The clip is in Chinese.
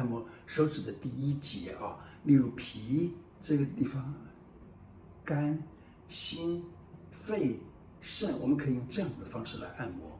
按摩手指的第一节啊例如脾这个地方肝心肺肾我们可以用这样子的方式来按摩。